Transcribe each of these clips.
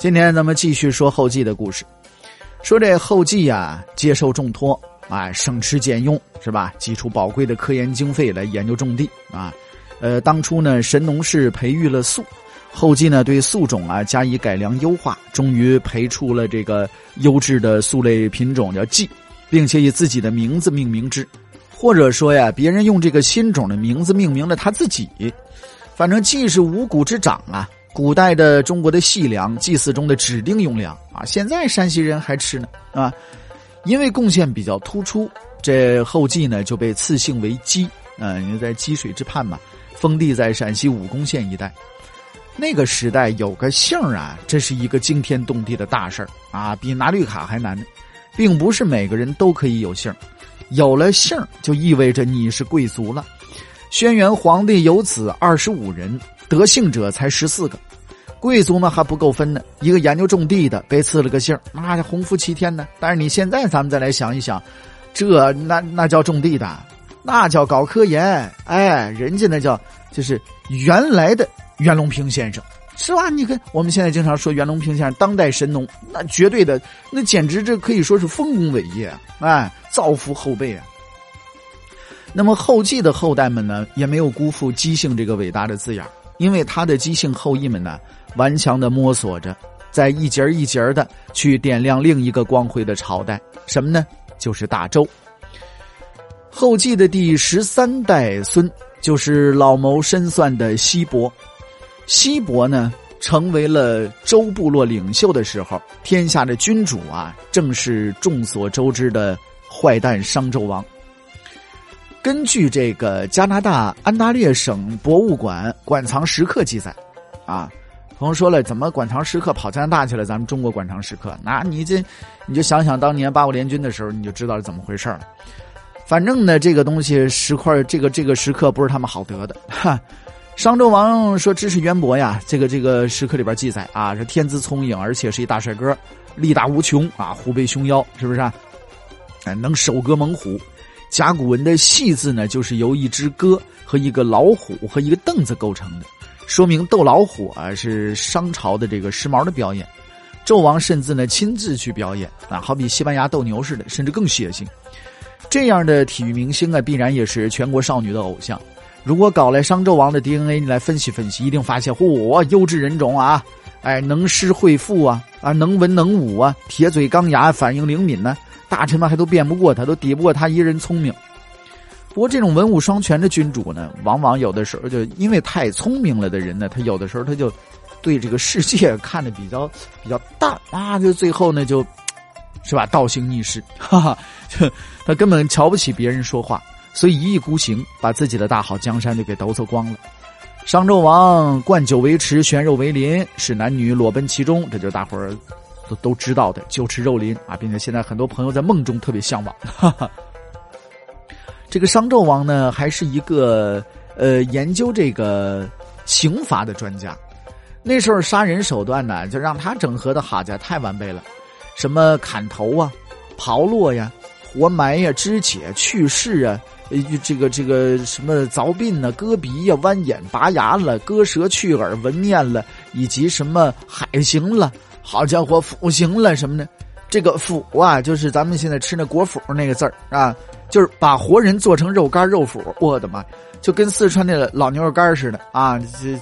今天咱们继续说后稷的故事，说这后稷呀接受重托，啊，省吃俭用是吧？挤出宝贵的科研经费来研究种地啊。呃，当初呢，神农氏培育了粟，后继呢对粟种啊加以改良优化，终于培出了这个优质的粟类品种叫稷，并且以自己的名字命名之，或者说呀，别人用这个新种的名字命名了他自己。反正稷是五谷之长啊，古代的中国的细粮，祭祀中的指定用粮啊，现在山西人还吃呢啊。因为贡献比较突出，这后继呢就被赐姓为姬，嗯，因为在积水之畔嘛。封地在陕西武功县一带，那个时代有个姓啊，这是一个惊天动地的大事儿啊，比拿绿卡还难呢。并不是每个人都可以有姓有了姓就意味着你是贵族了。轩辕皇帝有子二十五人，得姓者才十四个，贵族呢还不够分呢。一个研究种地的被赐了个姓那鸿福齐天呢。但是你现在咱们再来想一想，这那那叫种地的。那叫搞科研，哎，人家那叫就是原来的袁隆平先生，是吧？你看我们现在经常说袁隆平先生当代神农，那绝对的，那简直这可以说是丰功伟业，哎，造福后辈啊。那么后继的后代们呢，也没有辜负姬姓这个伟大的字眼，因为他的姬姓后裔们呢，顽强的摸索着，在一节一节的去点亮另一个光辉的朝代，什么呢？就是大周。后继的第十三代孙就是老谋深算的西伯。西伯呢，成为了周部落领袖的时候，天下的君主啊，正是众所周知的坏蛋商纣王。根据这个加拿大安大略省博物馆馆藏石刻记载，啊，朋友说了，怎么馆藏石刻跑加拿大去了？咱们中国馆藏石刻，那你这你就想想当年八国联军的时候，你就知道是怎么回事了。反正呢，这个东西石块，这个这个石刻不是他们好得的。哈，商纣王说知识渊博呀，这个这个石刻里边记载啊，是天资聪颖，而且是一大帅哥，力大无穷啊，虎背熊腰，是不是？哎，能手戈猛虎。甲骨文的“细”字呢，就是由一只鸽和一个老虎和一个凳子构成的，说明斗老虎啊是商朝的这个时髦的表演。纣王甚至呢亲自去表演啊，好比西班牙斗牛似的，甚至更血腥。这样的体育明星啊，必然也是全国少女的偶像。如果搞来商纣王的 DNA 你来分析分析，一定发现嚯，优质人种啊！哎，能诗会赋啊，啊，能文能武啊，铁嘴钢牙，反应灵敏呢。大臣们还都辩不过他，都抵不过他一人聪明。不过这种文武双全的君主呢，往往有的时候就因为太聪明了的人呢，他有的时候他就对这个世界 看的比较比较淡啊，就最后呢就。是吧？倒行逆施，哈哈，就他根本瞧不起别人说话，所以一意孤行，把自己的大好江山就给抖走光了。商纣王灌酒为池，悬肉为林，使男女裸奔其中，这就是大伙儿都都知道的酒池肉林啊，并且现在很多朋友在梦中特别向往。哈哈。这个商纣王呢，还是一个呃研究这个刑罚的专家，那时候杀人手段呢，就让他整合的哈家太完备了。什么砍头啊，刨落呀，活埋呀，肢解去世啊，呃，这个这个什么凿鬓呢，割鼻呀，剜眼拔牙了，割舌去耳纹面了，以及什么海刑了，好家伙，腐刑了什么的。这个腐啊，就是咱们现在吃那果脯那个字儿啊，就是把活人做成肉干肉脯。我的妈，就跟四川那个老牛肉干似的啊！这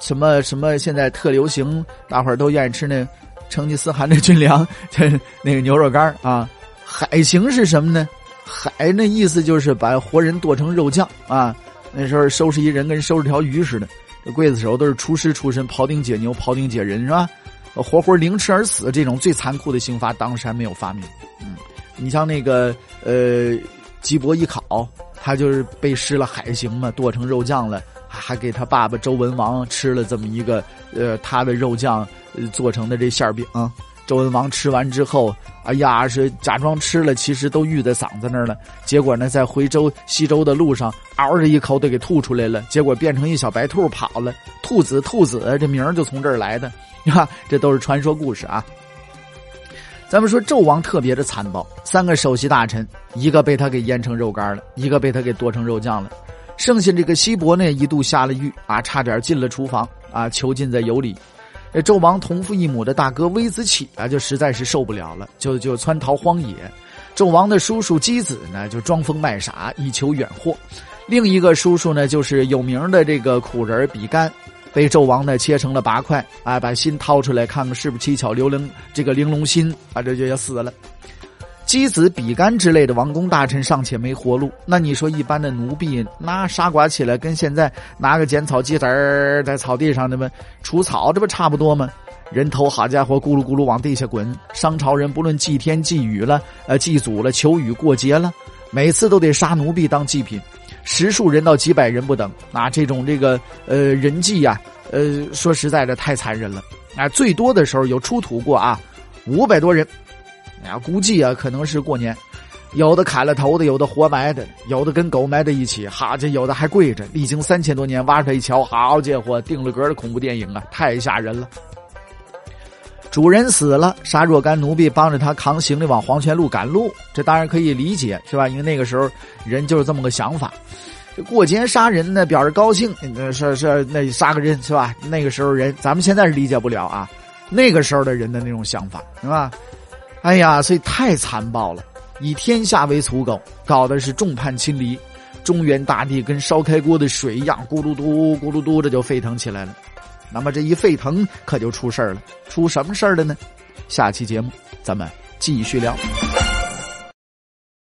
什么什么现在特流行，大伙儿都愿意吃那。成吉思汗的军粮，这那个牛肉干啊，海刑是什么呢？海那意思就是把活人剁成肉酱啊。那时候收拾一人跟收拾条鱼似的，这刽子手都是厨师出身，庖丁解牛，庖丁解人是吧？活活凌迟而死这种最残酷的刑罚，当时还没有发明。嗯，你像那个呃，吉伯一考，他就是被施了海刑嘛，剁成肉酱了。还给他爸爸周文王吃了这么一个呃他的肉酱做成的这馅饼。周文王吃完之后，哎呀，是假装吃了，其实都郁在嗓子那儿了。结果呢，在回州西周的路上，嗷的一口都给吐出来了。结果变成一小白兔跑了。兔子，兔子，这名儿就从这儿来的，哈，这都是传说故事啊。咱们说纣王特别的残暴，三个首席大臣，一个被他给腌成肉干了，一个被他给剁成肉酱了，剩下这个西伯呢，一度下了狱啊，差点进了厨房啊，囚禁在油里。这纣王同父异母的大哥微子启啊，就实在是受不了了，就就窜逃荒野。纣王的叔叔箕子呢，就装疯卖傻以求远祸。另一个叔叔呢，就是有名的这个苦人比干，被纣王呢切成了八块，啊，把心掏出来看看是不是七巧玲珑这个玲珑心，啊，这就要死了。箕子、比干之类的王公大臣尚且没活路，那你说一般的奴婢那傻瓜起来，跟现在拿个剪草机子儿在草地上那么除草，这不差不多吗？人头好家伙，咕噜咕噜往地下滚。商朝人不论祭天祭雨了，呃，祭祖了，求雨过节了，每次都得杀奴婢当祭品，十数人到几百人不等。啊，这种这个呃人祭呀，呃，说实在的太残忍了。啊，最多的时候有出土过啊，五百多人。啊，估计啊，可能是过年，有的砍了头的，有的活埋的，有的跟狗埋在一起，哈，这有的还跪着。历经三千多年，挖出来一瞧，好家伙，定了格的恐怖电影啊，太吓人了。主人死了，杀若干奴婢帮着他扛行李往黄泉路赶路，这当然可以理解，是吧？因为那个时候人就是这么个想法。这过节杀人呢，表示高兴，是是，那杀个人是吧？那个时候人，咱们现在是理解不了啊，那个时候的人的那种想法，是吧？哎呀，所以太残暴了，以天下为刍狗，搞的是众叛亲离，中原大地跟烧开锅的水一样，咕噜嘟咕噜嘟的就沸腾起来了。那么这一沸腾，可就出事儿了。出什么事儿了呢？下期节目咱们继续聊。